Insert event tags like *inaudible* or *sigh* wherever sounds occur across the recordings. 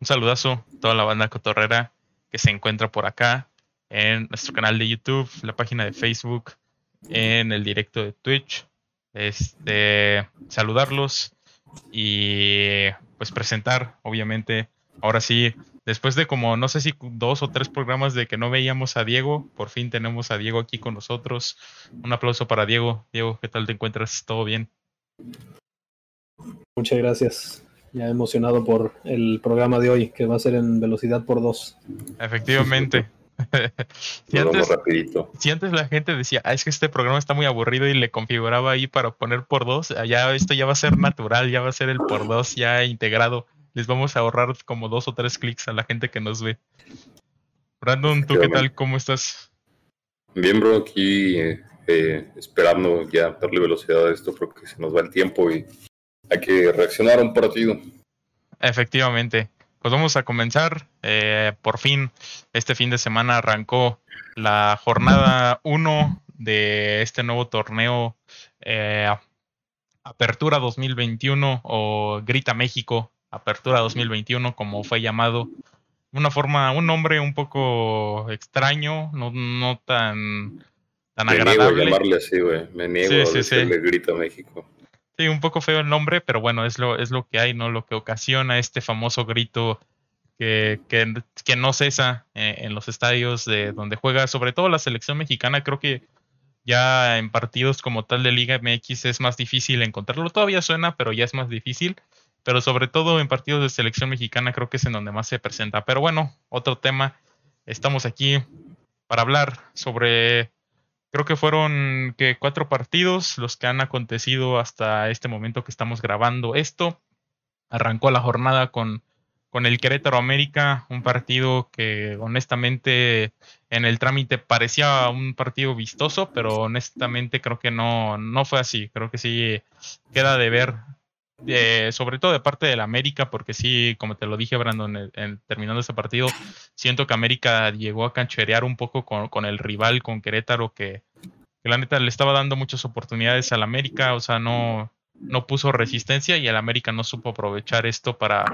un saludazo a toda la banda cotorrera que se encuentra por acá en nuestro canal de YouTube, la página de Facebook, en el directo de Twitch. Este, saludarlos y pues presentar, obviamente, ahora sí, después de como no sé si dos o tres programas de que no veíamos a Diego, por fin tenemos a Diego aquí con nosotros. Un aplauso para Diego. Diego, ¿qué tal te encuentras? ¿Todo bien? Muchas gracias. Ya emocionado por el programa de hoy, que va a ser en velocidad por dos. Efectivamente. *laughs* si, antes, la gente decía, ah, es que este programa está muy aburrido y le configuraba ahí para poner por dos, ya esto ya va a ser natural, ya va a ser el por dos ya integrado. Les vamos a ahorrar como dos o tres clics a la gente que nos ve. Brandon, ¿tú qué tal? ¿Cómo estás? Bien, bro, aquí eh, eh, esperando ya darle velocidad a esto porque se nos va el tiempo y hay que reaccionar a un partido. Efectivamente. Pues vamos a comenzar. Eh, por fin, este fin de semana arrancó la jornada 1 de este nuevo torneo eh, Apertura 2021 o Grita México, Apertura 2021 como fue llamado. Una forma, un nombre un poco extraño, no, no tan, tan Me agradable. Niego a llamarle así, güey. Me niego a decirle Grita México. Sí, un poco feo el nombre, pero bueno, es lo, es lo que hay, ¿no? Lo que ocasiona este famoso grito que, que, que no cesa eh, en los estadios de donde juega, sobre todo la selección mexicana, creo que ya en partidos como tal de Liga MX es más difícil encontrarlo. Todavía suena, pero ya es más difícil. Pero sobre todo en partidos de selección mexicana creo que es en donde más se presenta. Pero bueno, otro tema. Estamos aquí para hablar sobre Creo que fueron que cuatro partidos los que han acontecido hasta este momento que estamos grabando esto. Arrancó la jornada con, con el Querétaro América, un partido que honestamente en el trámite parecía un partido vistoso, pero honestamente creo que no, no fue así. Creo que sí queda de ver sobre todo de parte del América, porque sí, como te lo dije, Brandon, en, terminando ese partido, siento que América llegó a cancherear un poco con, el rival, con Querétaro, que, la neta le estaba dando muchas oportunidades al América, o sea, no, no puso resistencia y el América no supo aprovechar esto para,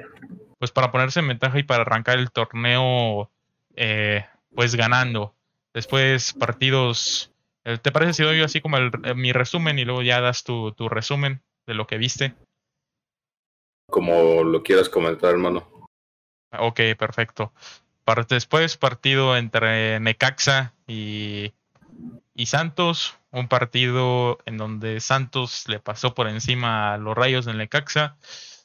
pues para ponerse en ventaja y para arrancar el torneo, eh, pues ganando. Después partidos, eh, ¿te parece si doy así como mi resumen y luego ya das tu, tu resumen de lo que viste? Como lo quieras comentar, hermano. Ok, perfecto. Después, partido entre Necaxa y, y Santos. Un partido en donde Santos le pasó por encima a los rayos del Necaxa.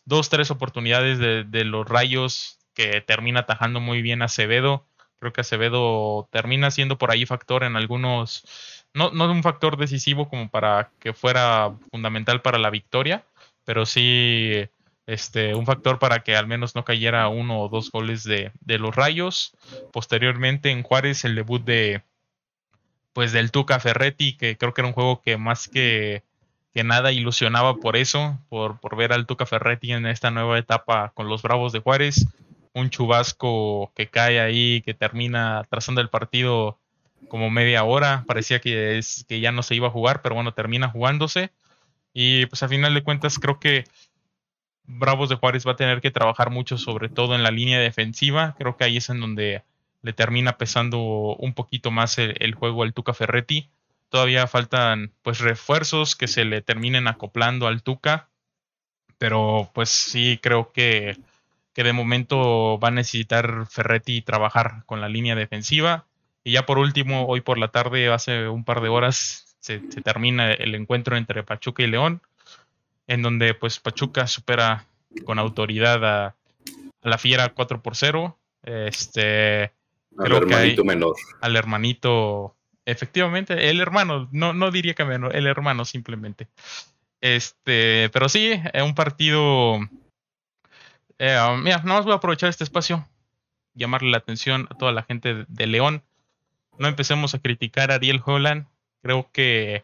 Dos, tres oportunidades de, los rayos que termina atajando muy bien Acevedo. Creo que Acevedo termina siendo por ahí factor en algunos, no, no un factor decisivo como para que fuera fundamental para la victoria, pero sí este, un factor para que al menos no cayera uno o dos goles de, los Rayos. Posteriormente en Juárez el debut de pues del Tuca Ferretti, que creo que era un juego que más que, que nada ilusionaba por eso, por, por ver al Tuca Ferretti en esta nueva etapa con los Bravos de Juárez. Un chubasco que cae ahí, que termina trazando el partido como media hora. Parecía que, es, que ya no se iba a jugar, pero bueno, termina jugándose. Y pues a final de cuentas creo que Bravos de Juárez va a tener que trabajar mucho, sobre todo en la línea defensiva. Creo que ahí es en donde le termina pesando un poquito más el, juego al Tuca Ferretti. Todavía faltan pues refuerzos que se le terminen acoplando al Tuca. Pero pues sí creo que, que de momento va a necesitar Ferretti trabajar con la línea defensiva. Y ya por último, hoy por la tarde, hace un par de horas, se termina el encuentro entre Pachuca y León en donde pues Pachuca supera con autoridad a, la Fiera 4 por 0. Este, al hermanito menor. Al hermanito, efectivamente, el hermano, no, no diría que menor, el hermano simplemente. Este, pero sí, es un partido. Eh, mira, nada más voy a aprovechar este espacio, llamarle la atención a toda la gente de León. No empecemos a criticar a Ariel Holland. Creo que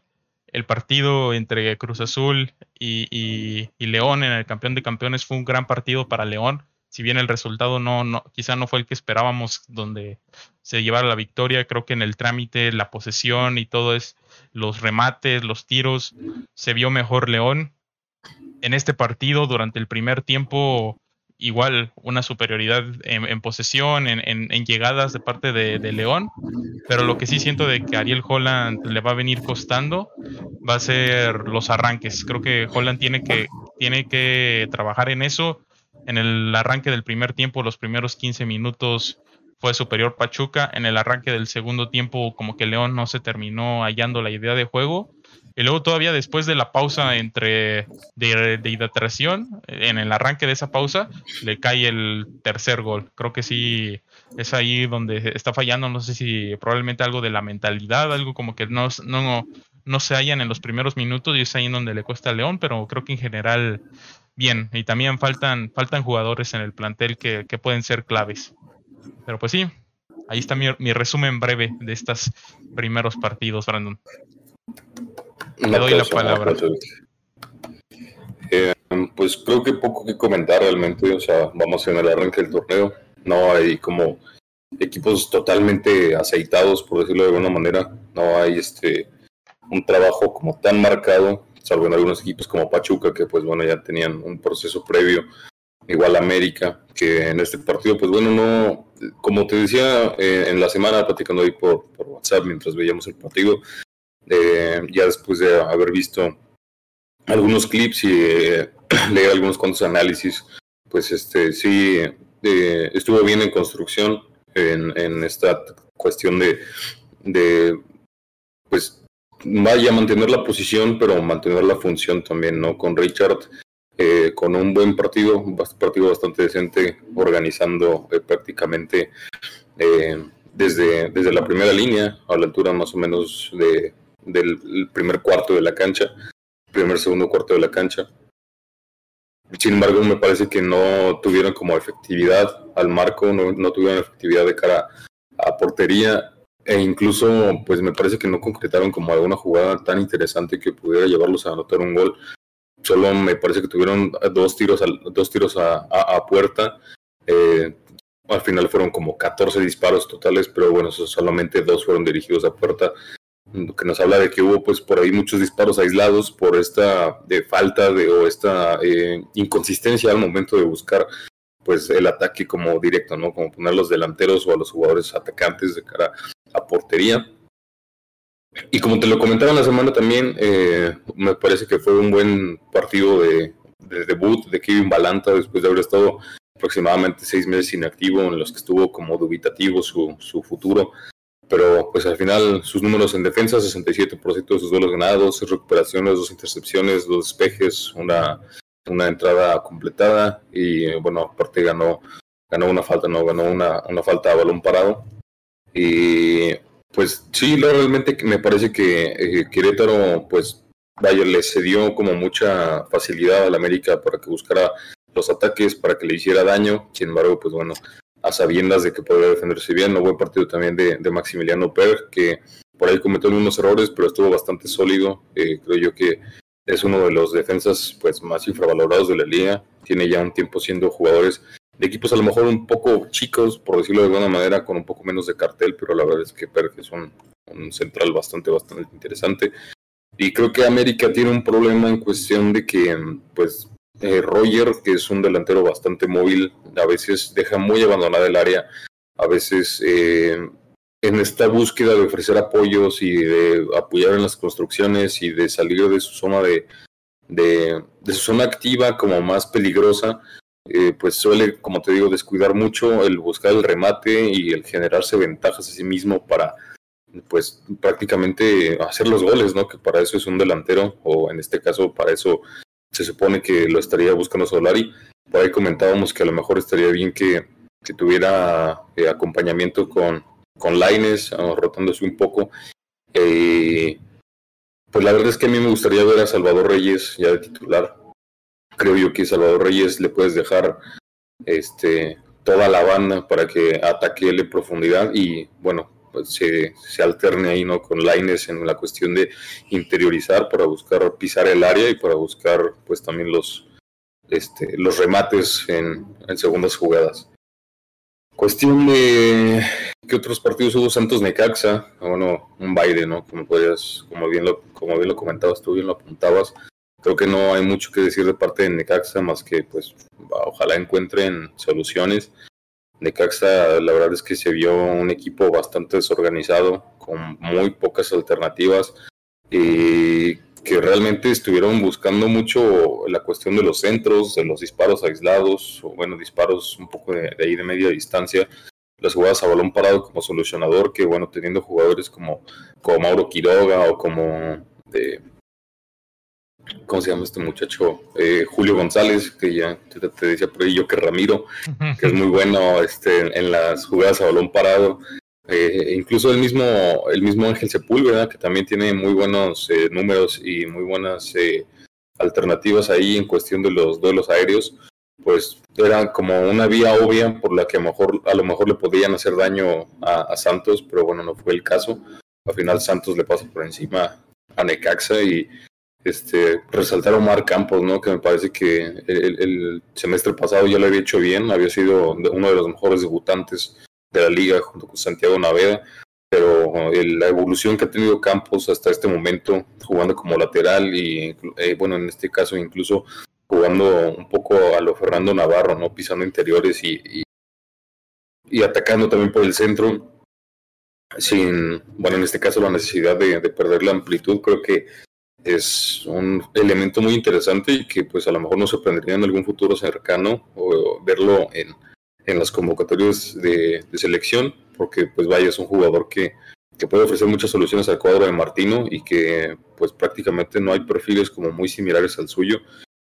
el partido entre Cruz Azul y, León en el campeón de campeones fue un gran partido para León. Si bien el resultado no, no, quizá no fue el que esperábamos, donde se llevara la victoria, creo que en el trámite, la posesión y todo es los remates, los tiros, se vio mejor León. En este partido, durante el primer tiempo, igual una superioridad en, posesión, en, llegadas de parte de, León, pero lo que sí siento de que Ariel Holland le va a venir costando va a ser los arranques. Creo que Holland tiene que, tiene que trabajar en eso. En el arranque del primer tiempo, los primeros 15 minutos fue superior Pachuca. En el arranque del segundo tiempo, como que León no se terminó hallando la idea de juego y luego todavía después de la pausa entre de, de, hidratación, en el arranque de esa pausa, le cae el tercer gol. Creo que sí es ahí donde está fallando. No sé si probablemente algo de la mentalidad, algo como que no, no, no se hallan en los primeros minutos y es ahí donde le cuesta a León, pero creo que en general bien. Y también faltan, faltan jugadores en el plantel que, que pueden ser claves. Pero pues sí, ahí está mi, mi resumen breve de estos primeros partidos, Brandon. Le doy la palabra. Eh, pues creo que poco que comentar realmente, o sea, vamos en el arranque del torneo, no hay como equipos totalmente aceitados, por decirlo de alguna manera, no hay este un trabajo como tan marcado, salvo en algunos equipos como Pachuca, que pues bueno, ya tenían un proceso previo, igual América, que en este partido, pues bueno, no, como te decía eh, en la semana, platicando ahí por, por WhatsApp mientras veíamos el partido, ya después de haber visto algunos clips y eh, *clears throat* leer algunos cuantos análisis, pues este sí eh, estuvo bien en construcción en, en esta cuestión de, de, pues vaya a mantener la posición, pero mantener la función también, ¿no? Con Richard, eh, con un buen partido, partido bastante decente, organizando prácticamente desde, desde la primera línea, a la altura más o menos de del primer cuarto de la cancha, primer, segundo cuarto de la cancha. Sin embargo, me parece que no tuvieron como efectividad al marco, no, no tuvieron efectividad de cara a portería e incluso pues me parece que no concretaron como alguna jugada tan interesante que pudiera llevarlos a anotar un gol. Solo me parece que tuvieron dos tiros a, dos tiros a, a, puerta. Eh, al final fueron como 14 disparos totales, pero bueno, solamente dos fueron dirigidos a puerta que nos habla de que hubo pues por ahí muchos disparos aislados por esta de falta de o esta eh, inconsistencia al momento de buscar pues el ataque como directo, ¿no? Como poner los delanteros o a los jugadores atacantes de cara a portería. Y como te lo comentaba la semana también, eh, me parece que fue un buen partido de, debut de Kevin Balanta después de haber estado aproximadamente seis meses inactivo en los que estuvo como dubitativo su, su futuro pero pues al final sus números en defensa, 67% de sus duelos ganados, dos recuperaciones, dos intercepciones, dos despejes, una, una entrada completada y bueno, aparte ganó, ganó una falta, no, ganó una, una falta a balón parado. Y pues sí, realmente me parece que eh, pues vaya, le cedió como mucha facilidad al América para que buscara los ataques, para que le hiciera daño. Sin embargo, pues bueno, a sabiendas de que podría defenderse bien. No buen partido también de, Maximiliano Per, que por ahí cometió algunos errores, pero estuvo bastante sólido. Eh, creo yo que es uno de los defensas pues más infravalorados de la liga. Tiene ya un tiempo siendo jugadores de equipos a lo mejor un poco chicos, por decirlo de alguna manera, con un poco menos de cartel, pero la verdad es que Per es un, un central bastante, bastante interesante. Y creo que América tiene un problema en cuestión de que, pues, eh, Roger, que es un delantero bastante móvil, a veces deja muy abandonada el área, a veces eh, en esta búsqueda de ofrecer apoyos y de apoyar en las construcciones y de salir de su zona de, de, su zona activa como más peligrosa, eh, pues suele, como te digo, descuidar mucho el buscar el remate y el generarse ventajas a sí mismo para pues prácticamente hacer los goles, ¿no? Que para eso es un delantero, o en este caso para eso se supone que lo estaría buscando Solari. Por ahí comentábamos que a lo mejor estaría bien que, tuviera eh, acompañamiento con, con Laines, ah, rotándose un poco. Eh, pues la verdad es que a mí me gustaría ver a Salvador Reyes ya de titular. Creo yo que Salvador Reyes le puedes dejar este, toda la banda para que ataque profundidad y bueno, se, se, alterne ahí ¿no? con Laines en la cuestión de interiorizar para buscar pisar el área y para buscar pues también los, este, los remates en, en segundas jugadas. Cuestión de qué otros partidos hubo Santos Necaxa, ah, bueno, un baile, ¿no? Como podías, como bien lo, como bien lo comentabas tú, bien lo apuntabas. creo que no hay mucho que decir de parte de Necaxa más que pues ojalá encuentren soluciones. Necaxa la verdad es que se vio un equipo bastante desorganizado, con muy pocas alternativas y que realmente estuvieron buscando mucho la cuestión de los centros, de los disparos aislados, o bueno, disparos un poco de, ahí de media distancia, las jugadas a balón parado como solucionador, que bueno, teniendo jugadores como, como Mauro Quiroga o como de, ¿cómo se llama este muchacho? Eh, Julio González, que ya te, decía por ahí yo que Ramiro, que es muy bueno este, en las jugadas a balón parado. Eh, incluso el mismo, el mismo Ángel Sepúlveda, que también tiene muy buenos eh, números y muy buenas alternativas ahí en cuestión de los duelos aéreos, pues era como una vía obvia por la que a lo mejor, a lo mejor le podían hacer daño a, a Santos, pero bueno, no fue el caso. Al final Santos le pasa por encima a Necaxa y este, resaltar a Omar Campos, ¿no? Que me parece que el, semestre pasado ya lo había hecho bien, había sido uno de los mejores debutantes de la liga junto con Santiago Naveda, pero la evolución que ha tenido Campos hasta este momento, jugando como lateral y, eh, bueno, en este caso incluso jugando un poco a lo Fernando Navarro, ¿no? Pisando interiores y, y, atacando también por el centro, sin, bueno, en este caso la necesidad de perder la amplitud, creo que es un elemento muy interesante y que pues a lo mejor nos sorprendería en algún futuro cercano o verlo en, en las convocatorias de, selección, porque pues vaya, es un jugador que, que, puede ofrecer muchas soluciones al cuadro de Martino y que pues prácticamente no hay perfiles como muy similares al suyo.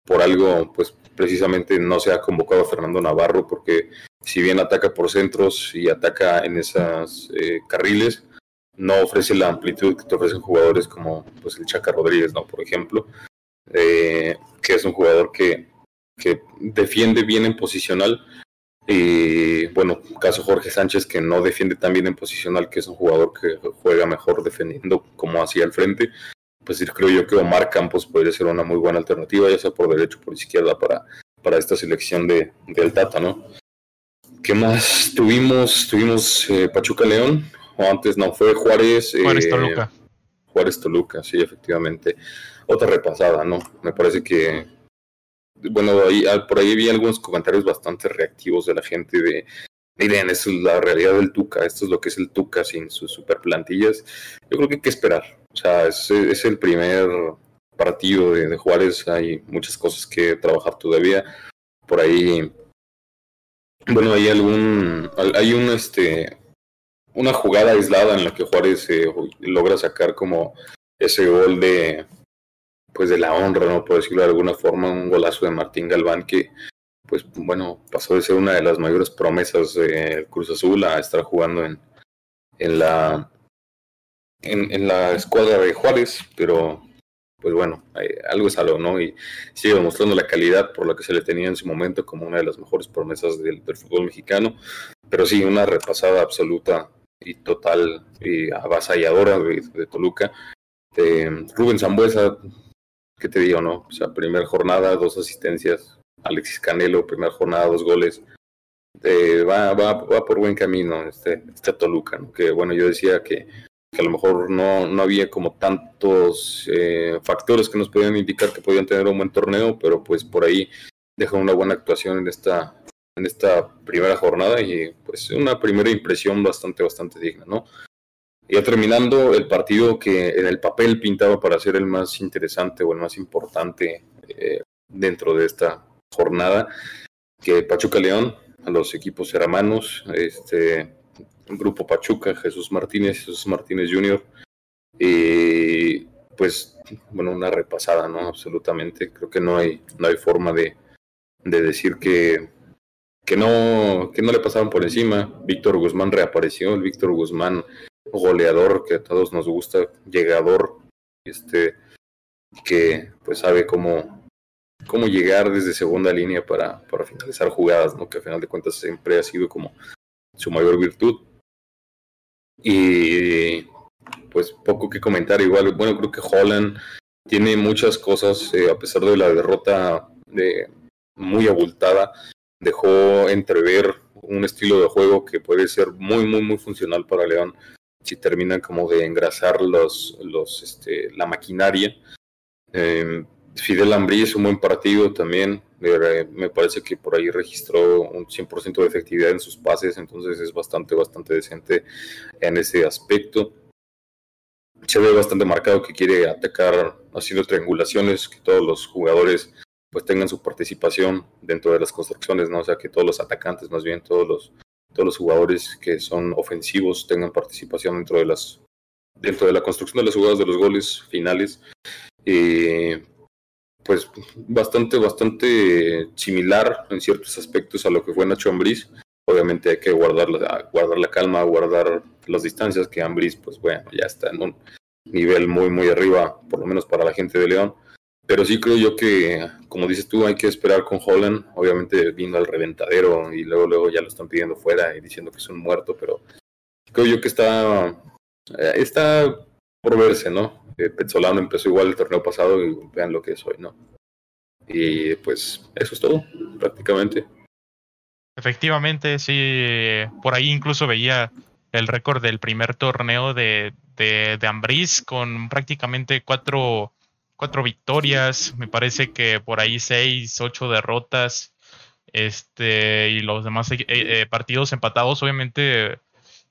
Por algo, pues precisamente no se ha convocado a Fernando Navarro, porque si bien ataca por centros y ataca en esas eh, carriles, no ofrece la amplitud que te ofrecen jugadores como pues, el Chaca Rodríguez, ¿no? Por ejemplo, eh, que es un jugador que, que defiende bien en posicional. Y bueno, caso Jorge Sánchez que no defiende tan bien en posicional, que es un jugador que juega mejor defendiendo como hacia el frente. Pues creo yo que Omar Campos podría ser una muy buena alternativa, ya sea por derecho o por izquierda, para, para esta selección de, del Tata, ¿no? ¿Qué más tuvimos? Tuvimos eh, Pachuca León, o antes no, fue Juárez. Juárez eh, Toluca. Juárez Toluca, sí, efectivamente. Otra repasada, ¿no? Me parece que, bueno, ahí, ah, por ahí vi algunos comentarios bastante reactivos de la gente de, miren, esa es la realidad del Tuca, esto es lo que es el Tuca sin sus super plantillas. Yo creo que hay que esperar. O sea, es, es el primer partido de, de, Juárez, hay muchas cosas que trabajar todavía. Por ahí, bueno, hay algún, hay un, este, una jugada aislada en la que Juárez eh, logra sacar como ese gol de pues de la honra, no por decirlo de alguna forma, un golazo de Martín Galván que pues bueno, pasó de ser una de las mayores promesas de Cruz Azul a estar jugando en, en la en, la escuadra de Juárez, pero pues bueno, algo es algo, ¿no? Y sigue demostrando la calidad por la que se le tenía en su momento como una de las mejores promesas del, del fútbol mexicano, pero sí, una repasada absoluta y total y avasalladora de, Toluca. De Rubén Zambuesa, ¿qué te digo, no? O sea, primera jornada, dos asistencias. Alexis Canelo, primera jornada, dos goles. va, va, va por buen camino este, este Toluca. Que bueno, yo decía que, que a lo mejor no, no había como tantos eh, factores que nos podían indicar que podían tener un buen torneo, pero pues por ahí deja una buena actuación en esta en esta primera jornada y pues una primera impresión bastante, bastante digna, ¿no? Ya terminando el partido que en el papel pintaba para ser el más interesante o el más importante eh, dentro de esta jornada, que Pachuca León, a los equipos hermanos, este grupo Pachuca, Jesús Martínez, Jesús Martínez Jr., y pues bueno, una repasada, ¿no? Absolutamente. Creo que no hay, no hay forma de, de decir que que no, que no le pasaron por encima. Víctor Guzmán reapareció, el Víctor Guzmán goleador que a todos nos gusta, llegador, este, que pues sabe cómo, cómo llegar desde segunda línea para, para finalizar jugadas, ¿no? que al final de cuentas siempre ha sido como su mayor virtud. Y pues poco que comentar, igual, bueno, creo que Holland tiene muchas cosas, eh, a pesar de la derrota de, muy abultada, dejó entrever un estilo de juego que puede ser muy, muy, muy funcional para León si terminan como de engrasar los, los, este, la maquinaria. Em, Fidel Ambris, un buen partido también. Me parece que por ahí registró un 100% de efectividad en sus pases, entonces es bastante, bastante decente en ese aspecto. Se ve bastante marcado que quiere atacar haciendo triangulaciones, que todos los jugadores pues tengan su participación dentro de las construcciones, ¿no? O sea, que todos los atacantes, más bien todos los, todos los jugadores que son ofensivos tengan participación dentro de las dentro de la construcción de las jugadas de los goles finales. Eh, pues bastante, bastante similar en ciertos aspectos a lo que fue Nacho Ambriz. Obviamente hay que guardar la, guardar la calma, guardar las distancias, que Ambriz, pues bueno, ya está en un nivel muy, muy arriba, por lo menos para la gente de León. Pero sí creo yo que, como dices tú, hay que esperar con Holland. Obviamente vino al reventadero y luego, luego ya lo están pidiendo fuera y diciendo que es un muerto, pero creo yo que está, eh, está por verse, ¿no? Eh, Petzolano empezó igual el torneo pasado y vean lo que es hoy, ¿no? Y pues eso es todo, prácticamente. Efectivamente, sí. Por ahí incluso veía el récord del primer torneo de, de, de con prácticamente cuatro, cuatro victorias. Me parece que por ahí seis, ocho derrotas. Este, y los demás eh, eh, partidos empatados, obviamente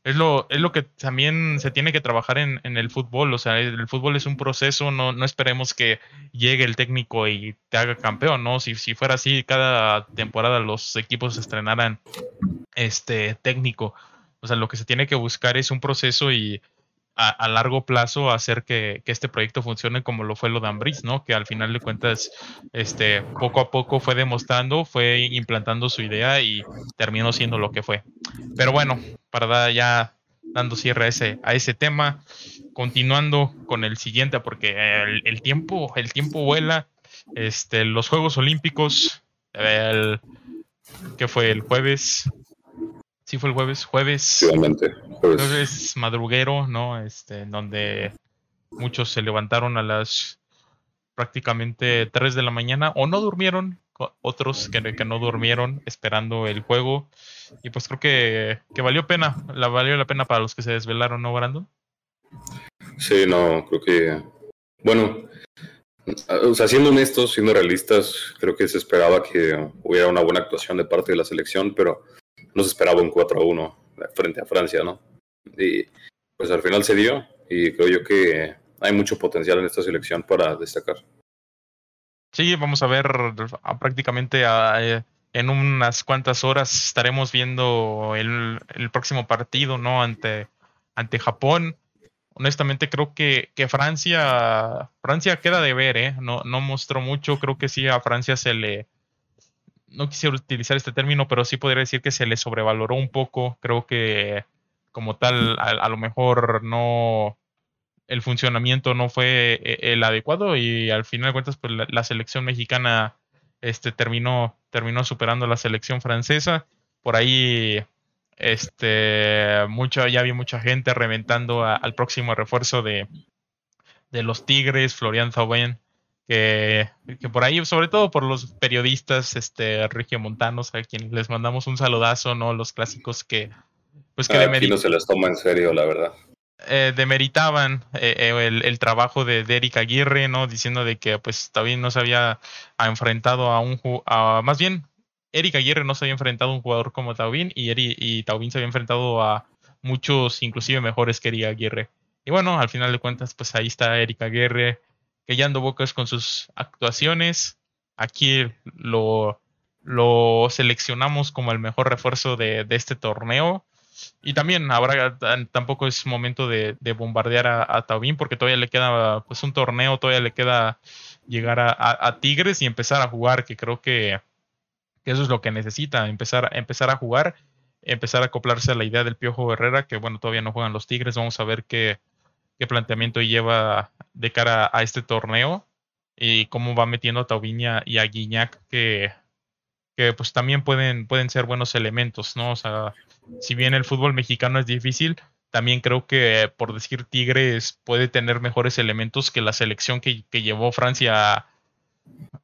es lo, es lo que también se tiene que trabajar en, en, el fútbol. O sea, el fútbol es un proceso, no, no esperemos que llegue el técnico y te haga campeón, ¿no? Si, si fuera así, cada temporada los equipos estrenaran este técnico. O sea, lo que se tiene que buscar es un proceso y a, largo plazo hacer que, que, este proyecto funcione como lo fue lo de Ambris, ¿no? Que al final de cuentas, este, poco a poco fue demostrando, fue implantando su idea y terminó siendo lo que fue. Pero bueno, para dar ya dando cierre a ese, a ese tema, continuando con el siguiente, porque el, tiempo, el tiempo vuela. Este, los Juegos Olímpicos, que fue el jueves, sí fue el jueves, jueves, jueves. jueves madruguero, ¿no? Este, en donde muchos se levantaron a las prácticamente 3 de la mañana o no durmieron, otros que, que, no durmieron esperando el juego. Y pues creo que, que, valió pena, la valió la pena para los que se desvelaron, ¿no, Brandon? Sí, no, creo que, bueno, o sea, siendo honestos, siendo realistas, creo que se esperaba que hubiera una buena actuación de parte de la selección, pero no se esperaba un 4 a 1 frente a Francia, ¿no? Y pues al final se dio y creo yo que hay mucho potencial en esta selección para destacar. Sí, vamos a ver prácticamente a, en unas cuantas horas estaremos viendo el, el, próximo partido, ¿no? Ante, ante Japón. Honestamente creo que, que Francia, Francia queda de ver, ¿eh? No, no mostró mucho, creo que sí a Francia se le, no quisiera utilizar este término, pero sí podría decir que se le sobrevaloró un poco. Creo que como tal, a, lo mejor no, el funcionamiento no fue eh, el adecuado y al final de cuentas, pues la, selección mexicana este, terminó, terminó superando a la selección francesa. Por ahí, este, mucho, ya había mucha gente reventando al próximo refuerzo de, de los Tigres, Florian Thauvin, que, que, por ahí, sobre todo por los periodistas este, regiomontanos, a quienes les mandamos un saludazo, ¿no? Los clásicos que, pues que ah, Aquí no se les toma en serio, la verdad. Eh, demeritaban eh, el, el, trabajo de, de Eric Aguirre, ¿no? Diciendo de que pues también no se había enfrentado a un a, más bien Eric Aguirre no se había enfrentado a un jugador como Taubín y, Eri, y Taubín se había enfrentado a muchos inclusive mejores que Eric Aguirre. Y bueno, al final de cuentas, pues ahí está Eric Aguirre callando bocas con sus actuaciones. Aquí lo, lo seleccionamos como el mejor refuerzo de, de este torneo. Y también habrá, tampoco es momento de, de bombardear a, a, Taubín porque todavía le queda pues un torneo, todavía le queda llegar a, a, a, Tigres y empezar a jugar, que creo que, que eso es lo que necesita, empezar, empezar a jugar, empezar a acoplarse a la idea del Piojo Herrera, que bueno, todavía no juegan los Tigres, vamos a ver qué, qué planteamiento lleva de cara a este torneo y cómo va metiendo a Taubín y a, y a Guiñac, que, que pues también pueden, pueden ser buenos elementos, ¿no? O sea, si bien el fútbol mexicano es difícil, también creo que, por decir Tigres, puede tener mejores elementos que la selección que, que llevó Francia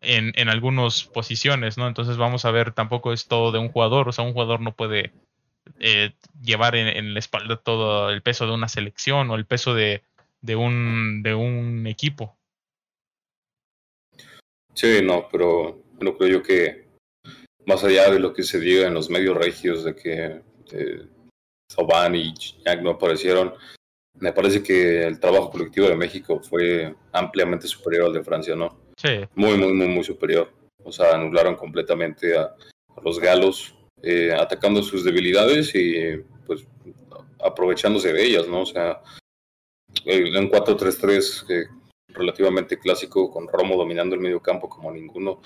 en, en algunas posiciones, ¿no? Entonces vamos a ver, tampoco es todo de un jugador, o sea, un jugador no puede eh, llevar en, en, la espalda todo el peso de una selección o el peso de, de, un, de un equipo. Sí, no, pero no creo yo que más allá de lo que se diga en los medios regios de que eh, y Jack no aparecieron, me parece que el trabajo colectivo de México fue ampliamente superior al de Francia, ¿no? Sí. Muy, muy, muy, muy superior. O sea, anularon completamente a, los galos, eh, atacando sus debilidades y pues aprovechándose de ellas, ¿no? O sea, en 4-3-3 relativamente clásico, con Romo dominando el medio campo como ninguno.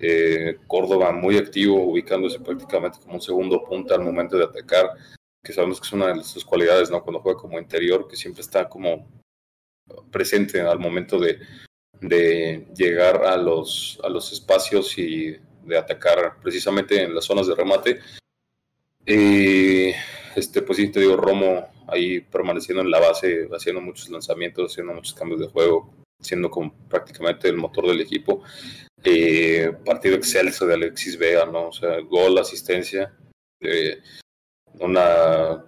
Eh, Córdoba muy activo, ubicándose prácticamente como un segundo punta al momento de atacar, que sabemos que es una de sus cualidades, ¿no? Cuando juega como interior, que siempre está como presente al momento de, de llegar a los, a los espacios y de atacar precisamente en las zonas de remate. Y este, pues sí, te digo, Romo ahí permaneciendo en la base, haciendo muchos lanzamientos, haciendo muchos cambios de juego, siendo como prácticamente el motor del equipo. Eh, partido excelso de Alexis Vega, ¿no? O sea, gol, asistencia. Eh, una.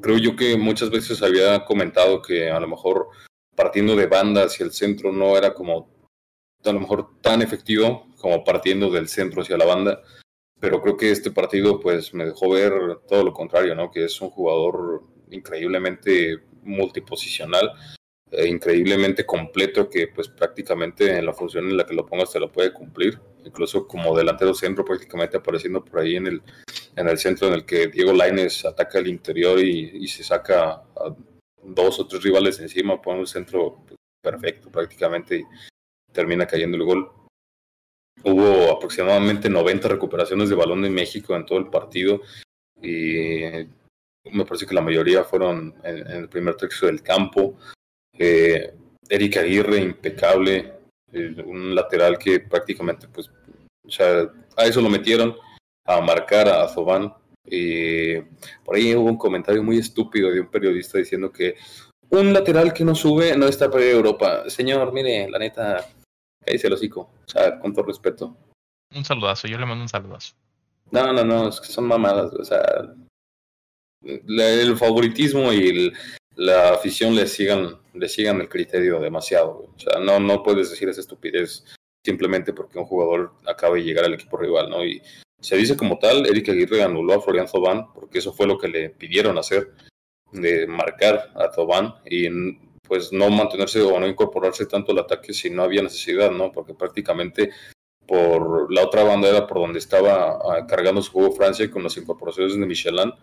Creo yo que muchas veces había comentado que a lo mejor partiendo de banda hacia el centro no era como a lo mejor tan efectivo como partiendo del centro hacia la banda pero creo que este partido pues me dejó ver todo lo contrario, ¿no? Que es un jugador increíblemente multiposicional, e increíblemente completo, que pues prácticamente en la función en la que lo pongas te lo puede cumplir, incluso como delantero centro prácticamente apareciendo por ahí en el, en el centro en el que Diego Laines ataca el interior y, se saca a dos o tres rivales encima, pone un centro perfecto prácticamente y termina cayendo el gol. Hubo aproximadamente 90 recuperaciones de balón en México en todo el partido y me parece que la mayoría fueron en, el primer tercio del campo. Eh, Eric Aguirre, impecable, eh, un lateral que prácticamente, pues, o a eso lo metieron, a marcar a Zobán. Y por ahí hubo un comentario muy estúpido de un periodista diciendo que un lateral que no sube no está para Europa. Señor, mire, la neta, dice el hocico. O sea, con todo respeto. Un saludazo, yo le mando un saludazo. No, no, no, es que son mamadas. O sea, el favoritismo y la afición le sigan, le sigan el criterio demasiado. O sea, no, no puedes decir esa estupidez simplemente porque un jugador acaba de llegar al equipo rival, ¿no? Y se dice como tal, Eric Aguirre anuló a Florian Zobán porque eso fue lo que le pidieron hacer, de marcar a Zobán y pues no mantenerse o no incorporarse tanto al ataque si no había necesidad, ¿no? Porque prácticamente por la otra banda era por donde estaba ah, cargando su juego Francia con las incorporaciones de Michelin,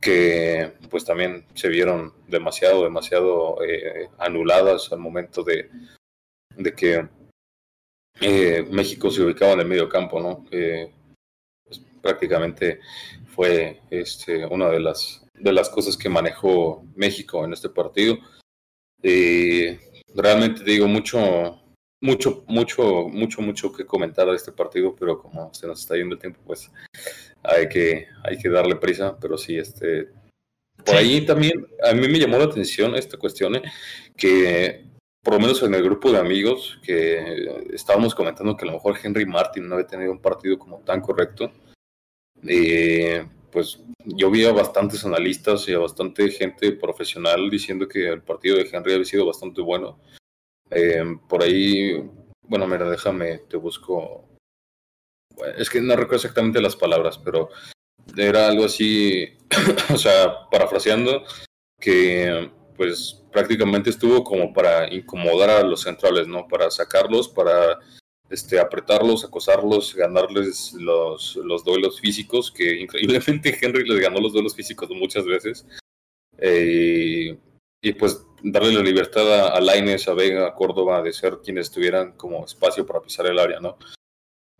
que pues también se vieron demasiado, demasiado eh, anuladas al momento de, de que eh, México se ubicaba en el medio campo, ¿no? Pues, prácticamente fue este, una de las, de las cosas que manejó México en este partido eh, realmente digo mucho, mucho, mucho, mucho, mucho que comentar de este partido, pero como se nos está yendo el tiempo, pues hay que, hay que darle prisa, pero sí, este, por ahí también a mí me llamó la atención esta cuestión, eh, que por lo menos en el grupo de amigos que estábamos comentando que a lo mejor Henry Martin no había tenido un partido como tan correcto. Eh, pues yo vi a bastantes analistas y a bastante gente profesional diciendo que el partido de Henry había sido bastante bueno. Eh, por ahí, bueno, mira, déjame, te busco. Es que no recuerdo exactamente las palabras, pero era algo así, *clears throat* o sea, parafraseando, que pues prácticamente estuvo como para incomodar a los centrales, ¿no? Para sacarlos, para este, apretarlos, acosarlos, ganarles los, los duelos físicos, que increíblemente *laughs* Henry les ganó los duelos físicos muchas veces. Eh, y pues darle la libertad a, Laines, a Vega, a Córdoba de ser quienes tuvieran como espacio para pisar el área, ¿no?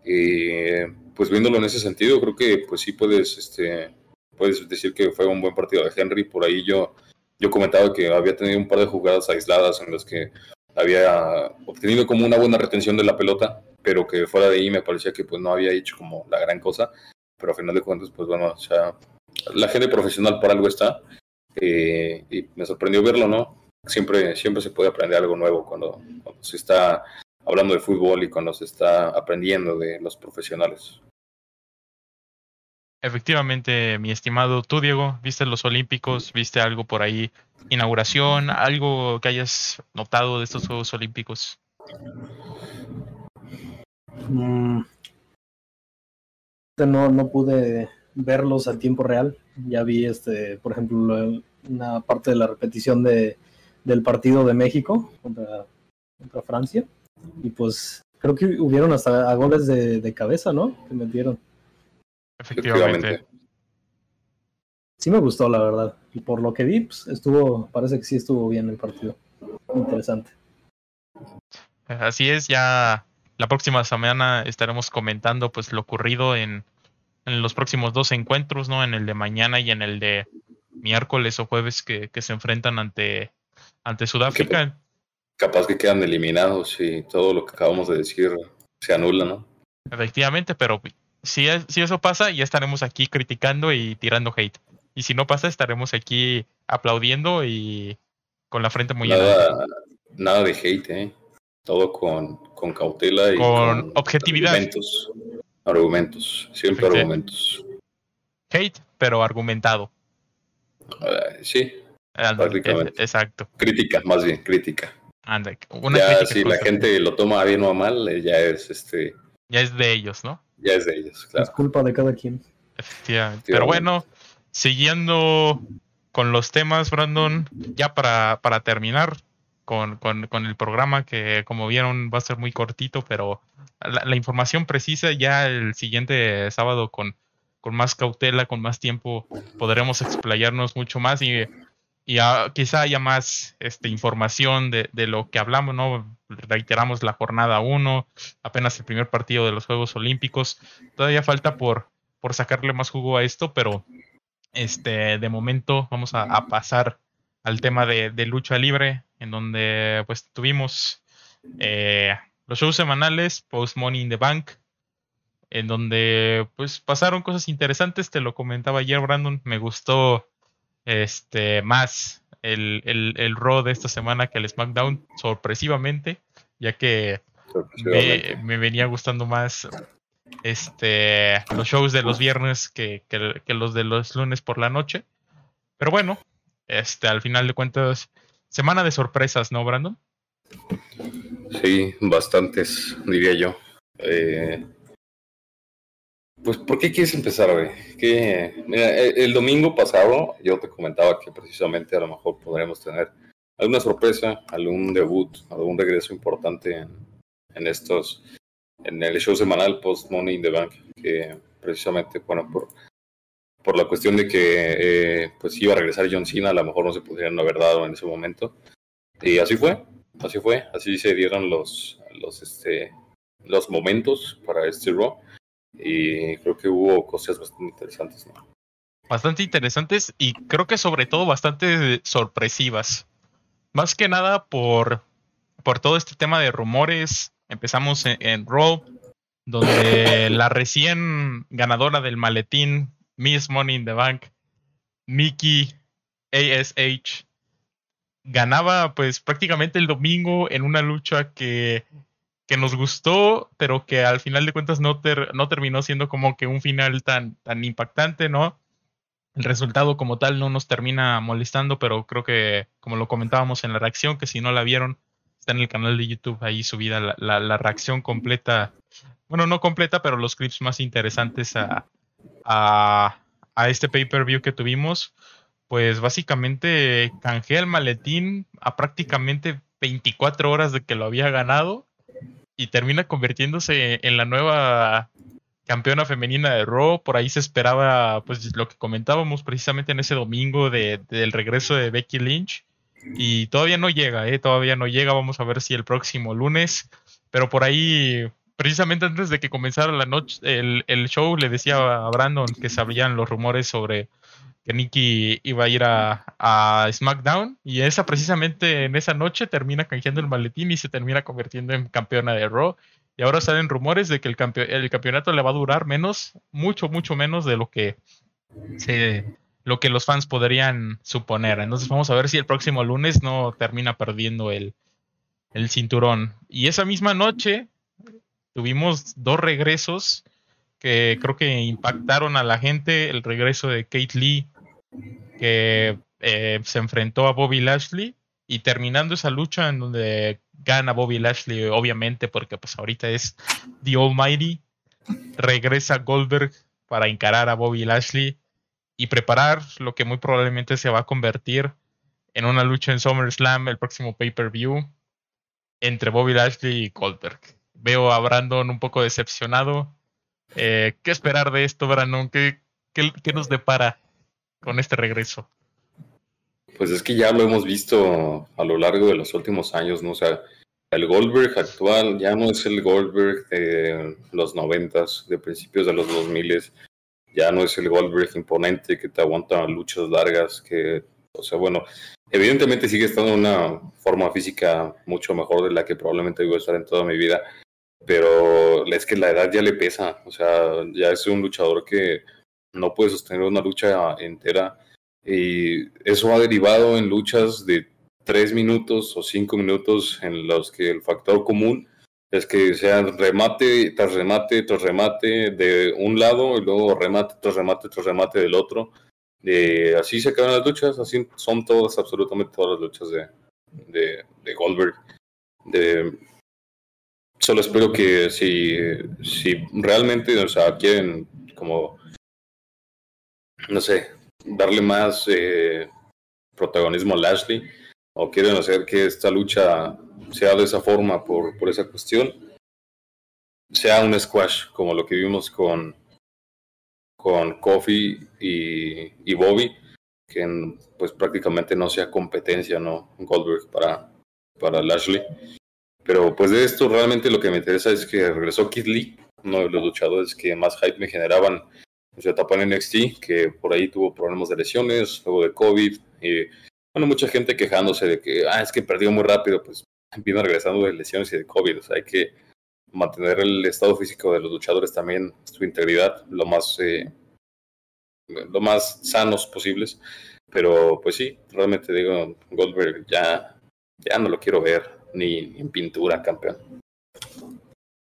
Y pues viéndolo en ese sentido, creo que pues sí puedes, este, puedes decir que fue un buen partido de Henry. Por ahí yo, yo comentaba que había tenido un par de jugadas aisladas en las que había obtenido como una buena retención de la pelota, pero que fuera de ahí me parecía que pues no había hecho como la gran cosa, pero a final de cuentas pues bueno, o sea, la gente profesional por algo está eh, y me sorprendió verlo, ¿no? Siempre, siempre se puede aprender algo nuevo cuando, cuando se está hablando de fútbol y cuando se está aprendiendo de los profesionales. Efectivamente, mi estimado, tú Diego, ¿viste los Olímpicos? ¿Viste algo por ahí? ¿Inauguración? ¿Algo que hayas notado de estos Juegos Olímpicos? Mm, no, no pude verlos a tiempo real. Ya vi, este, por ejemplo, una parte de la repetición de, del partido de México contra, Francia. Y pues creo que hubieron hasta goles de, de cabeza, ¿no? Que metieron. Efectivamente. Sí me gustó, la verdad. Y por lo que vi, pues, estuvo, parece que sí estuvo bien el partido. Interesante. Así es, ya la próxima semana estaremos comentando pues lo ocurrido en, en los próximos dos encuentros, ¿no? En el de mañana y en el de miércoles o jueves que, que se enfrentan ante, ante Sudáfrica. Capaz que quedan eliminados y todo lo que acabamos de decir se anula, ¿no? Efectivamente, pero si, si eso pasa, ya estaremos aquí criticando y tirando hate. Y si no pasa, estaremos aquí aplaudiendo y con la frente muy nada, Nada de hate, ¿eh? Todo con, con cautela y con, objetividad. Argumentos. Argumentos, siempre argumentos. Hate, pero argumentado. Uh, sí, prácticamente. Exacto. Crítica, más bien, crítica. Anda, una ya, si la gente lo toma bien o mal, eh, ya es este. Ya es de ellos, ¿no? Ya es de ellos, claro. Es culpa de cada quien. Efectivamente. Pero bueno, siguiendo con los temas, Brandon, ya para, para terminar con, con, con, el programa, que como vieron va a ser muy cortito, pero la, la información precisa ya el siguiente sábado con, con más cautela, con más tiempo, podremos explayarnos mucho más y y quizá haya más este, información de, lo que hablamos, ¿no? Reiteramos la jornada 1, apenas el primer partido de los Juegos Olímpicos. Todavía falta por, por sacarle más jugo a esto, pero este, de momento vamos a, pasar al tema de, de, lucha libre, en donde pues tuvimos eh, los shows semanales, Post Money in the Bank, en donde pues pasaron cosas interesantes, te lo comentaba ayer Brandon, me gustó este, más el, el, el Raw de esta semana que el SmackDown, sorpresivamente, ya que me, venía gustando más este, los shows de los viernes que, que, los de los lunes por la noche. Pero bueno, este, al final de cuentas, semana de sorpresas, ¿no, Brandon? Sí, bastantes, diría yo. Eh, pues, ¿por qué quieres empezar, güey? Que, mira, e, el, domingo pasado yo te comentaba que precisamente a lo mejor podríamos tener alguna sorpresa, algún debut, algún regreso importante en, estos, en el show semanal post Money in the Bank, que precisamente, bueno, por, por la cuestión de que eh, pues iba a regresar John Cena, a lo mejor no se pudieran haber dado en ese momento. Y así fue, así fue, así se dieron los, los, este, los momentos para este Raw y creo que hubo cosas bastante interesantes. Bastante interesantes y creo que sobre todo bastante sorpresivas. Más que nada por, por todo este tema de rumores. Empezamos en, en Raw, donde la recién ganadora del maletín, Miss Money in the Bank, Mickey ASH, ganaba pues prácticamente el domingo en una lucha que que nos gustó, pero que al final de cuentas no, no terminó siendo como que un final tan, tan impactante, ¿no? El resultado como tal no nos termina molestando, pero creo que, como lo comentábamos en la reacción, que si no la vieron, está en el canal de YouTube ahí subida la, la, reacción completa, bueno, no completa, pero los clips más interesantes a, a, a este pay-per-view que tuvimos, pues básicamente canjeé el maletín a prácticamente 24 horas de que lo había ganado y termina convirtiéndose en la nueva campeona femenina de Raw. Por ahí se esperaba, pues, lo que comentábamos precisamente en ese domingo de, del regreso de Becky Lynch. Y todavía no llega, ¿eh? Todavía no llega. Vamos a ver si el próximo lunes. Pero por ahí, precisamente antes de que comenzara la noche, el, el show, le decía a Brandon que sabían los rumores sobre que Nikki iba a ir a, SmackDown y esa precisamente en esa noche termina canjeando el maletín y se termina convirtiendo en campeona de Raw. Y ahora salen rumores de que el, el campeonato le va a durar menos, mucho, mucho menos de lo que se, lo que los fans podrían suponer. Entonces vamos a ver si el próximo lunes no termina perdiendo el, el cinturón. Y esa misma noche tuvimos dos regresos que creo que impactaron a la gente. El regreso de Kate Lee, que eh, se enfrentó a Bobby Lashley, y terminando esa lucha en donde gana Bobby Lashley, obviamente, porque pues ahorita es The Almighty. Regresa Goldberg para encarar a Bobby Lashley y preparar lo que muy probablemente se va a convertir en una lucha en SummerSlam, el próximo pay-per-view, entre Bobby Lashley y Goldberg. Veo a Brandon un poco decepcionado. Eh, ¿Qué esperar de esto, Brandon? ¿Qué, qué nos depara con este regreso? Pues es que ya lo hemos visto a lo largo de los últimos años, ¿no? O sea, el Goldberg actual ya no es el Goldberg de los noventas, de principios de los dos miles. Ya no es el Goldberg imponente que te aguanta luchas largas, que, o sea, bueno, evidentemente sigue estando en una forma física mucho mejor de la que probablemente voy a estar en toda mi vida, pero es que la edad ya le pesa, o sea, ya es un luchador que no puede sostener una lucha entera y eso ha derivado en luchas de tres minutos o cinco minutos en los que el factor común es que sea remate tras remate tras remate de un lado y luego remate tras remate tras remate del otro. Así se acaban las luchas, así son todas, absolutamente todas las luchas de, Goldberg. Solo espero que si, si realmente, o sea, quieren como, no sé, darle más eh, protagonismo a Lashley o quieren hacer que esta lucha sea de esa forma por, por esa cuestión, sea un squash como lo que vimos con, con Kofi y, Bobby, que pues prácticamente no sea competencia, ¿no? Goldberg para, para Lashley. Pero pues de esto realmente lo que me interesa es que regresó Kid Lee, uno de los luchadores que más hype me generaban en su etapa en NXT, que por ahí tuvo problemas de lesiones, luego de COVID, y bueno, mucha gente quejándose de que, ah, es que perdió muy rápido, pues *laughs* viene regresando de lesiones y de COVID, o sea, hay que mantener el estado físico de los luchadores también, su integridad, lo más, eh, lo más sanos posibles, pero pues sí, realmente digo, Goldberg ya, ya no lo quiero ver, ni en pintura, campeón.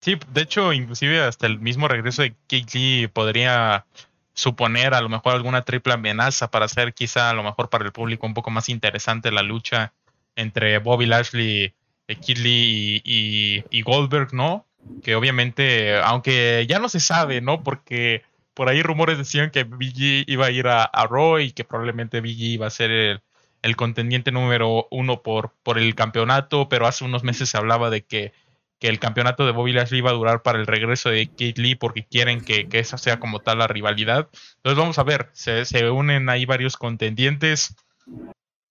Sí, de hecho, inclusive hasta el mismo regreso de KG podría suponer a lo mejor alguna triple amenaza para hacer quizá a lo mejor para el público un poco más interesante la lucha entre Bobby Lashley, eh, Kid Lee y, Goldberg, ¿no? Que obviamente, aunque ya no se sabe, ¿no? Porque por ahí rumores decían que BG iba a ir a, a Raw y que probablemente BG iba a ser el, el contendiente número uno por, por el campeonato, pero hace unos meses se hablaba de que que el campeonato de Bobby Lashley iba a durar para el regreso de Kate Lee porque quieren que, esa sea como tal la rivalidad. Entonces vamos a ver, se, unen ahí varios contendientes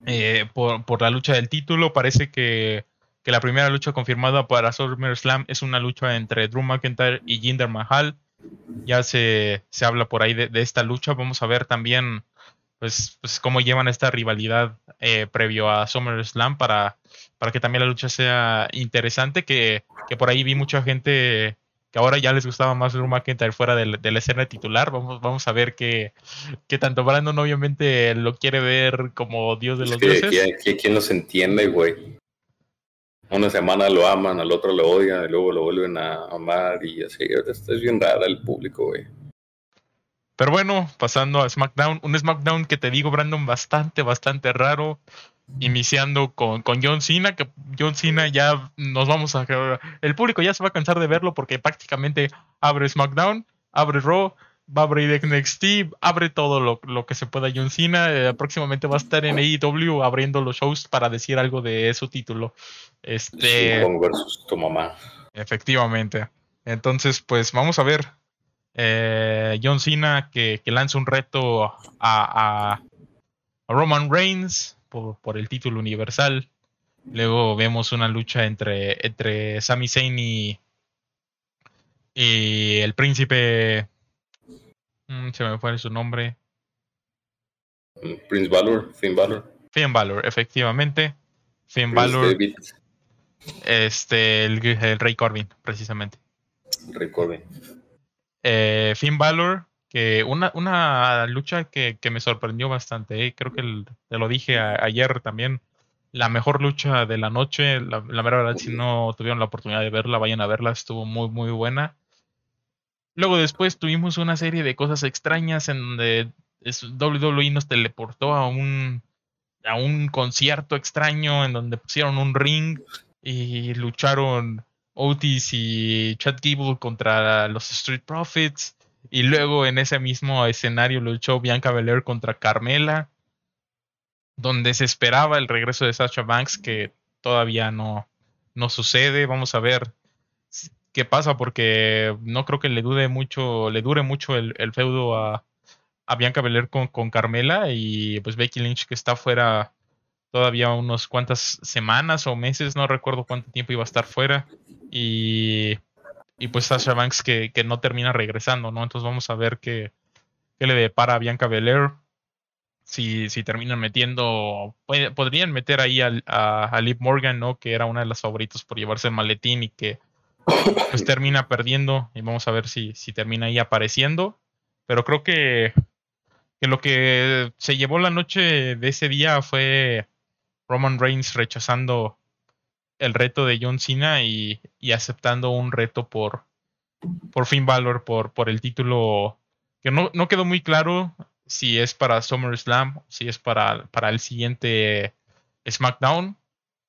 eh, por, la lucha del título. Parece que, la primera lucha confirmada para SummerSlam es una lucha entre Drew McIntyre y Jinder Mahal. Ya se, se habla por ahí de, esta lucha. Vamos a ver también pues, pues cómo llevan esta rivalidad eh, previo a SummerSlam para, para que también la lucha sea interesante, que, que, por ahí vi mucha gente que ahora ya les gustaba más Drew McIntyre fuera de, de, la escena titular. Vamos, vamos a ver que, que, tanto Brandon obviamente lo quiere ver como Dios de los dioses. ¿Quién, quién los entiende, güey? Una semana lo aman, al otro lo odian, y luego lo vuelven a amar y así. Esto es bien rara el público, güey. Pero bueno, pasando a SmackDown, un SmackDown que te digo, Brandon, bastante, bastante raro. Iniciando con, con John Cena, que John Cena ya nos vamos a. El público ya se va a cansar de verlo porque prácticamente abre SmackDown, abre Raw, va a abrir NXT, abre todo lo, lo que se pueda John Cena. Eh, próximamente va a estar en AEW abriendo los shows para decir algo de su título. Este. versus tu mamá. Efectivamente. Entonces, pues vamos a ver eh, John Cena que, lanza un reto a, Roman Reigns por, el título universal. Luego vemos una lucha entre, entre Sami Zayn y, el príncipe. Mm, se me fue su nombre. Prince Valor, Finn Balor. Finn Balor, efectivamente. Finn Balor. Este, el, el Rey Corbin, precisamente. Rey Corbin eh, Finn Balor, que una, una lucha que, me sorprendió bastante, eh, creo que te lo dije ayer también, la mejor lucha de la noche, la, la mera verdad, si no tuvieron la oportunidad de verla, vayan a verla, estuvo muy, muy buena. Luego después tuvimos una serie de cosas extrañas en donde WWE nos teleportó a un, a un concierto extraño en donde pusieron un ring y lucharon Otis y Chad Gable contra los Street Profits. Y luego en ese mismo escenario luchó Bianca Belair contra Carmela, donde se esperaba el regreso de Sasha Banks, que todavía no, no sucede. Vamos a ver qué pasa, porque no creo que le dure mucho, le dure mucho el, feudo a, a, Bianca Belair con, con, Carmela y pues Becky Lynch que está fuera todavía unos cuantas semanas o meses, no recuerdo cuánto tiempo iba a estar fuera. Y, y pues Sasha Banks que, que, no termina regresando, ¿no? Entonces vamos a ver qué, qué le depara a Bianca Belair. Si, si terminan metiendo, podrían meter ahí a, a, Morgan, ¿no? Que era una de las favoritas por llevarse el maletín y que pues termina perdiendo. Y vamos a ver si, si termina ahí apareciendo. Pero creo que, que lo que se llevó la noche de ese día fue Roman Reigns rechazando el reto de John Cena y, aceptando un reto por, por Finn Balor por, por el título que no, no quedó muy claro si es para SummerSlam, si es para, para el siguiente SmackDown.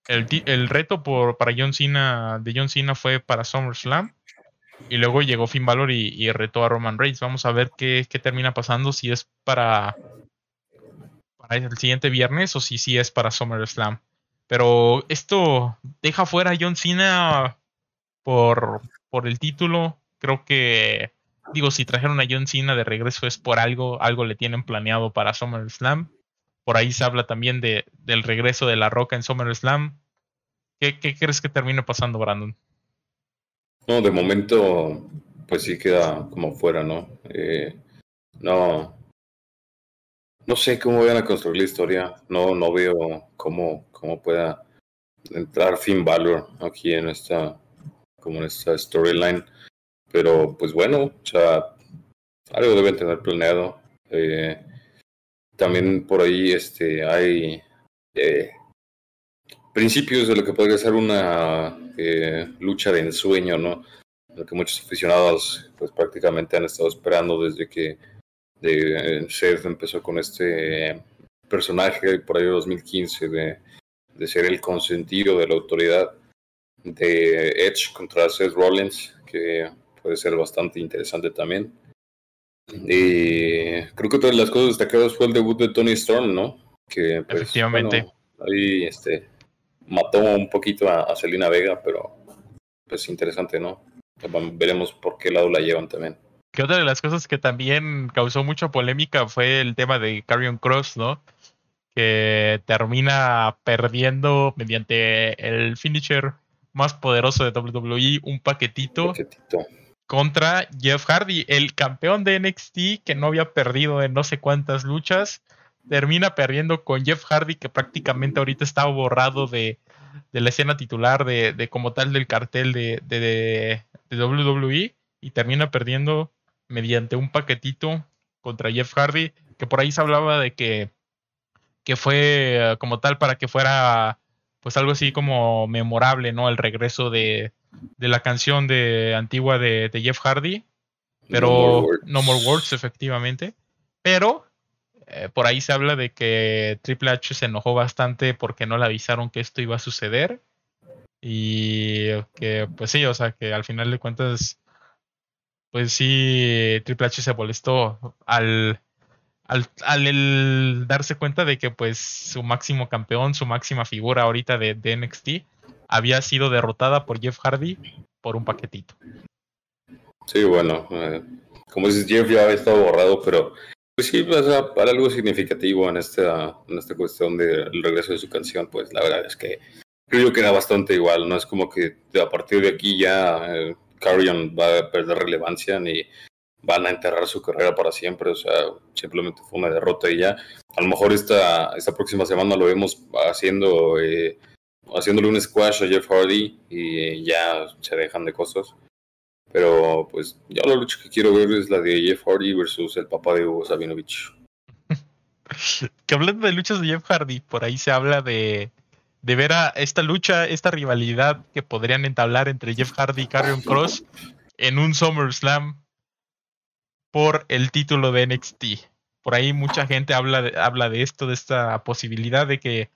El, el reto por, para John Cena, de John Cena fue para SummerSlam. Y luego llegó Finn Balor y, y retó a Roman Reigns. Vamos a ver qué, qué termina pasando, si es para, el siguiente viernes o si sí es para SummerSlam. Pero esto deja fuera a John Cena por, por el título. Creo que, digo, si trajeron a John Cena de regreso es por algo, algo le tienen planeado para SummerSlam. Por ahí se habla también de, del regreso de La Roca en SummerSlam. ¿Qué, ¿Qué crees que termine pasando, Brandon? No, de momento, pues sí queda como fuera, ¿no? Eh, no, no sé cómo van a construir la historia. No, no veo cómo, cómo pueda entrar Finn Balor aquí en esta, como en esta storyline. Pero pues bueno, o sea, algo deben tener planeado. Eh, también por ahí este, hay eh, principios de lo que podría ser una eh, lucha de ensueño, ¿no? Lo que muchos aficionados pues prácticamente han estado esperando desde que de Seth empezó con este personaje por ahí de 2015 de, de ser el consentido de la autoridad de Edge contra Seth Rollins, que puede ser bastante interesante también. Y creo que otra de las cosas destacadas fue el debut de Tony Storm, ¿no? Que pues, efectivamente ahí este mató un poquito a, a Selena Vega, pero pues interesante, ¿no? Veremos por qué lado la llevan también que otra de las cosas que también causó mucha polémica fue el tema de Carrion Cross, ¿no? Que termina perdiendo mediante el finisher más poderoso de WWE, un paquetito, contra Jeff Hardy, el campeón de NXT que no había perdido en no sé cuántas luchas, termina perdiendo con Jeff Hardy que prácticamente ahorita está borrado de, de la escena titular de, de, como tal del cartel de, de, de WWE y termina perdiendo mediante un paquetito contra Jeff Hardy, que por ahí se hablaba de que, que fue eh, como tal para que fuera pues algo así como memorable, ¿no? El regreso de, de la canción de antigua de, Jeff Hardy, pero no more, words, efectivamente. Pero eh, por ahí se habla de que Triple H se enojó bastante porque no le avisaron que esto iba a suceder. Y que, pues sí, o sea, que al final de cuentas pues sí, Triple H se molestó al, al, darse cuenta de que pues su máximo campeón, su máxima figura ahorita de, NXT, había sido derrotada por Jeff Hardy por un paquetito. Sí, bueno, eh, como dices, Jeff ya había estado borrado, pero pues sí, para algo significativo en esta, en esta cuestión del regreso de su canción, pues la verdad es que creo que era bastante igual, no es como que a partir de aquí ya eh, Carrion va a perder relevancia ni van a enterrar su carrera para siempre, o sea, simplemente fue una derrota y ya. A lo mejor esta, esta próxima semana lo vemos haciendo eh, haciéndole un squash a Jeff Hardy y ya se dejan de cosas. Pero pues ya lo lucha que quiero ver es la de Jeff Hardy versus el papá de Hugo Sabinovich. *laughs* que hablando de luchas de Jeff Hardy, por ahí se habla de de ver a esta lucha, esta rivalidad que podrían entablar entre Jeff Hardy y Carrion Cross en un SummerSlam por el título de NXT. Por ahí mucha gente habla de, habla de esto, de esta posibilidad de que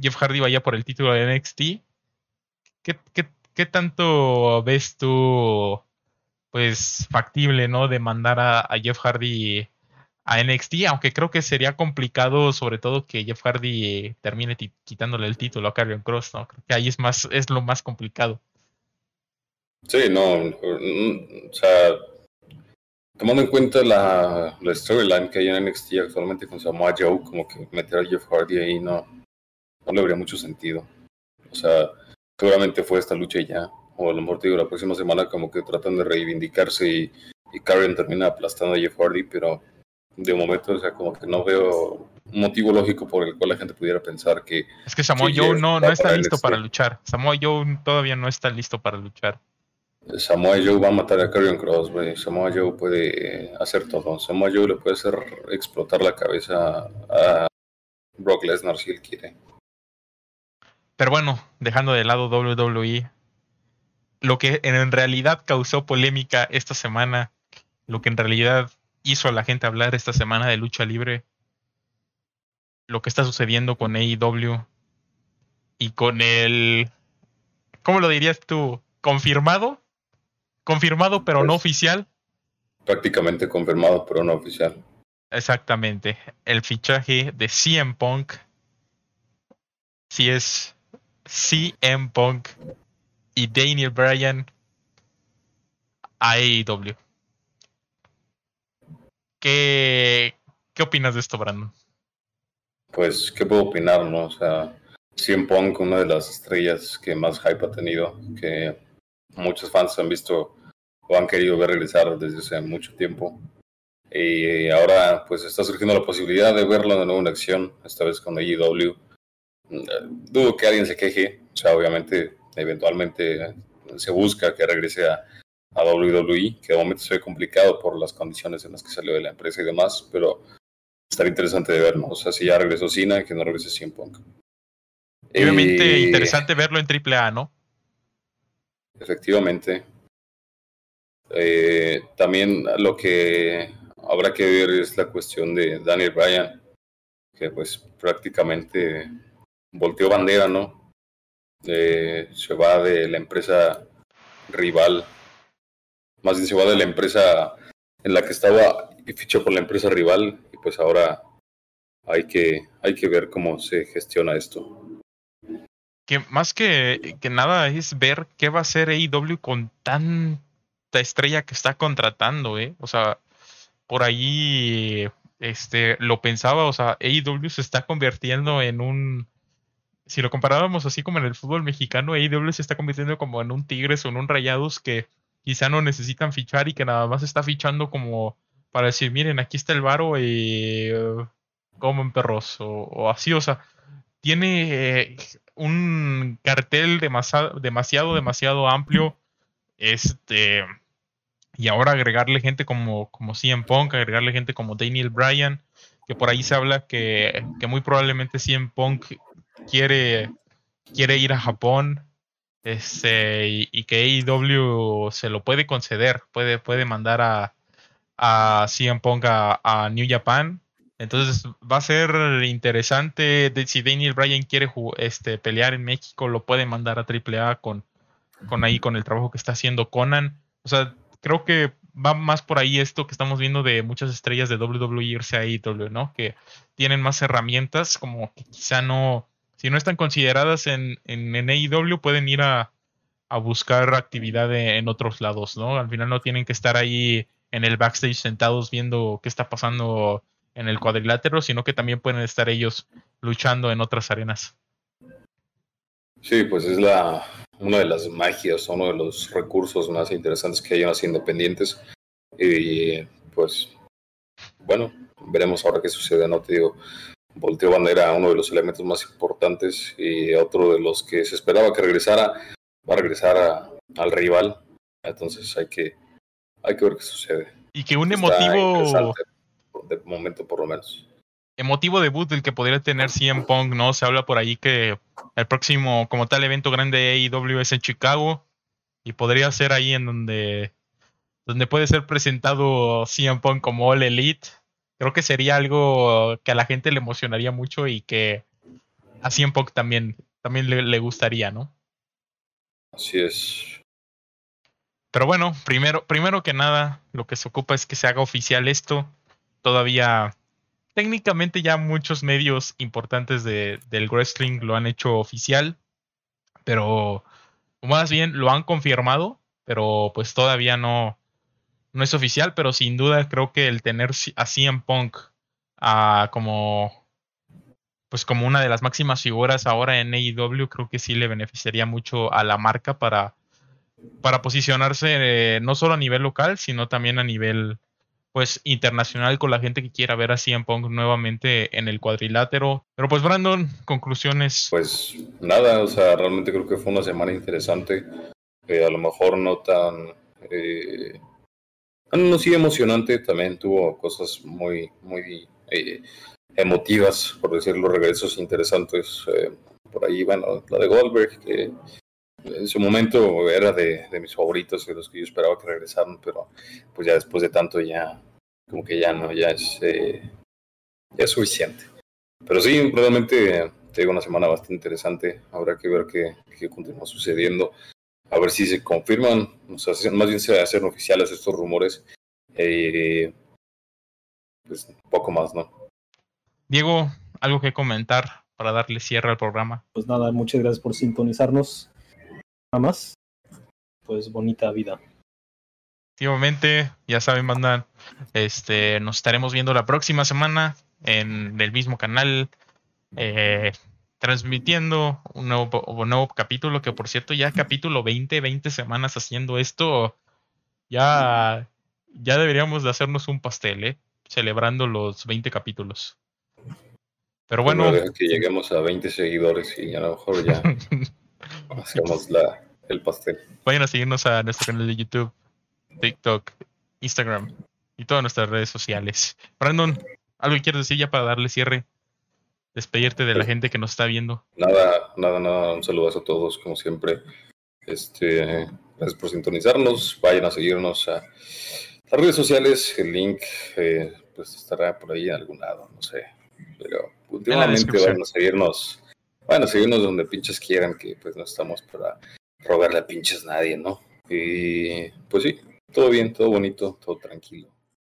Jeff Hardy vaya por el título de NXT. ¿qué, qué, tanto ves tú, pues, factible, ¿no? De mandar a Jeff Hardy a NXT, aunque creo que sería complicado, sobre todo que Jeff Hardy termine quitándole el título a Karrion Cross, ¿no? Creo que ahí es más, es lo más complicado. Sí, no, mm, o sea, tomando en cuenta la, storyline que hay en NXT actualmente con Samoa Joe, como que meter a Jeff Hardy ahí no, no le habría mucho sentido. O sea, seguramente fue esta lucha ya, o a lo mejor digo, la próxima semana como que tratan de reivindicarse y, y termina aplastando a Jeff Hardy, pero de momento, o sea, como que no veo un motivo lógico por el cual la gente pudiera pensar que... Es que Samoa Joe no, no está listo para luchar. Samoa Joe todavía no está listo para luchar. Samoa Joe va a matar a Karrion Cross, güey. Samoa Joe puede hacer todo. Samoa Joe le puede hacer explotar la cabeza a Brock Lesnar si él quiere. Pero bueno, dejando de lado WWE, lo que en realidad causó polémica esta semana, lo que en realidad hizo a la gente hablar esta semana de lucha libre, lo que está sucediendo con AEW y con el, ¿cómo lo dirías tú? ¿Confirmado? Confirmado pero no pues, oficial. Prácticamente confirmado pero no oficial. Exactamente. El fichaje de CM Punk. Si es CM Punk y Daniel Bryan a AEW. ¿Qué, ¿Qué opinas de esto, Brandon? Pues, ¿qué puedo opinar, no? O sea, CM Punk, una de las estrellas que más hype ha tenido, que muchos fans han visto o han querido ver regresar desde hace mucho tiempo. Y ahora, pues, está surgiendo la posibilidad de verlo de nuevo en acción, esta vez con AEW. Dudo que alguien se queje, o sea, obviamente, eventualmente se busca que regrese a a WWE, que de momento se ve complicado por las condiciones en las que salió de la empresa y demás, pero estaría interesante de ver, ¿no? O sea, si ya regresó Cena, que no regrese CM Punk. Obviamente interesante verlo en AAA, ¿no? Efectivamente. Eh, también lo que habrá que ver es la cuestión de Daniel Bryan, que pues prácticamente volteó bandera, ¿no? Eh, se va de la empresa rival más bien se de la empresa en la que estaba y fichó por la empresa rival y pues ahora hay que, hay que ver cómo se gestiona esto. Que más que, que nada es ver qué va a hacer AEW con tanta estrella que está contratando, ¿eh? O sea, por ahí este, lo pensaba, o sea, AEW se está convirtiendo en un, si lo comparábamos así como en el fútbol mexicano, AEW se está convirtiendo como en un Tigres o en un Rayados que quizá no necesitan fichar y que nada más está fichando como para decir, miren, aquí está el varo y uh, comen perros o, así, o sea, tiene eh, un cartel demasiado, demasiado, demasiado amplio, este, y ahora agregarle gente como, como CM Punk, agregarle gente como Daniel Bryan, que por ahí se habla que, que muy probablemente CM Punk quiere, quiere ir a Japón, este, y, que AEW se lo puede conceder, puede, puede mandar a, a CM a, New Japan. Entonces va a ser interesante si Daniel Bryan quiere este, pelear en México, lo puede mandar a AAA con, con ahí con el trabajo que está haciendo Conan. O sea, creo que va más por ahí esto que estamos viendo de muchas estrellas de WWE irse a AEW, ¿no? Que tienen más herramientas, como que quizá no, si no están consideradas en, en, AEW, pueden ir a, buscar actividad en otros lados, ¿no? Al final no tienen que estar ahí en el backstage sentados viendo qué está pasando en el cuadrilátero, sino que también pueden estar ellos luchando en otras arenas. Sí, pues es la una de las magias, uno de los recursos más interesantes que hay en las independientes. Y pues, bueno, veremos ahora qué sucede, no te digo volteó bandera uno de los elementos más importantes y otro de los que se esperaba que regresara, va a regresar al rival. Entonces hay que, hay que ver qué sucede. Y que un emotivo... De momento por lo menos. Emotivo debut del que podría tener CM Punk, ¿no? Se habla por ahí que el próximo, como tal, evento grande de AEW es en Chicago. Y podría ser ahí en donde, donde puede ser presentado CM Punk como All Elite creo que sería algo que a la gente le emocionaría mucho y que a Punk también, también le, gustaría, ¿no? Así es. Pero bueno, primero, primero que nada, lo que se ocupa es que se haga oficial esto. Todavía, técnicamente ya muchos medios importantes de, del wrestling lo han hecho oficial, pero más bien lo han confirmado, pero pues todavía no, no es oficial, pero sin duda creo que el tener a CM Punk como pues como una de las máximas figuras ahora en AEW, creo que sí le beneficiaría mucho a la marca para, para posicionarse eh, no solo a nivel local, sino también a nivel pues internacional con la gente que quiera ver a CM Punk nuevamente en el cuadrilátero. Pero pues Brandon, conclusiones. Pues nada, o sea, realmente creo que fue una semana interesante. Eh, a lo mejor no tan... Eh, no, sí emocionante, también tuvo cosas muy, muy eh, emotivas, por decirlo, regresos interesantes. Eh, por ahí, bueno, la de Goldberg, que en su momento era de, mis favoritos, de los que yo esperaba que regresaran, pero pues ya después de tanto ya, como que ya no, ya es, eh, ya es suficiente. Pero sí, realmente tengo una semana bastante interesante. Habrá que ver qué, qué continúa sucediendo. A ver si se confirman, o sea, más bien se hacen oficiales estos rumores. Eh, pues poco más, ¿no? Diego, ¿algo que comentar para darle cierre al programa? Pues nada, muchas gracias por sintonizarnos. Nada más. Pues bonita vida. Efectivamente, ya saben, mandan, este, nos estaremos viendo la próxima semana en el mismo canal, eh, transmitiendo un nuevo, un nuevo capítulo, que por cierto ya capítulo 20, 20 semanas haciendo esto, ya, ya deberíamos de hacernos un pastel, ¿eh? celebrando los 20 capítulos. Pero bueno. que lleguemos a 20 seguidores y a lo mejor ya *laughs* hacemos la, el pastel. Vayan a seguirnos a nuestro canal de YouTube, TikTok, Instagram y todas nuestras redes sociales. Brandon, ¿algo que quieres decir ya para darle cierre? Despedirte de la pues gente que nos está viendo. Nada, nada, nada. Un saludo a todos, como siempre. Este, gracias por sintonizarnos. Vayan a seguirnos a las redes sociales, el link eh, pues estará por ahí en algún lado, no sé. Pero últimamente van a seguirnos, van a seguirnos donde pinches quieran, que pues no estamos para robarle a pinches nadie, ¿no? Y pues sí, todo bien, todo bonito, todo tranquilo.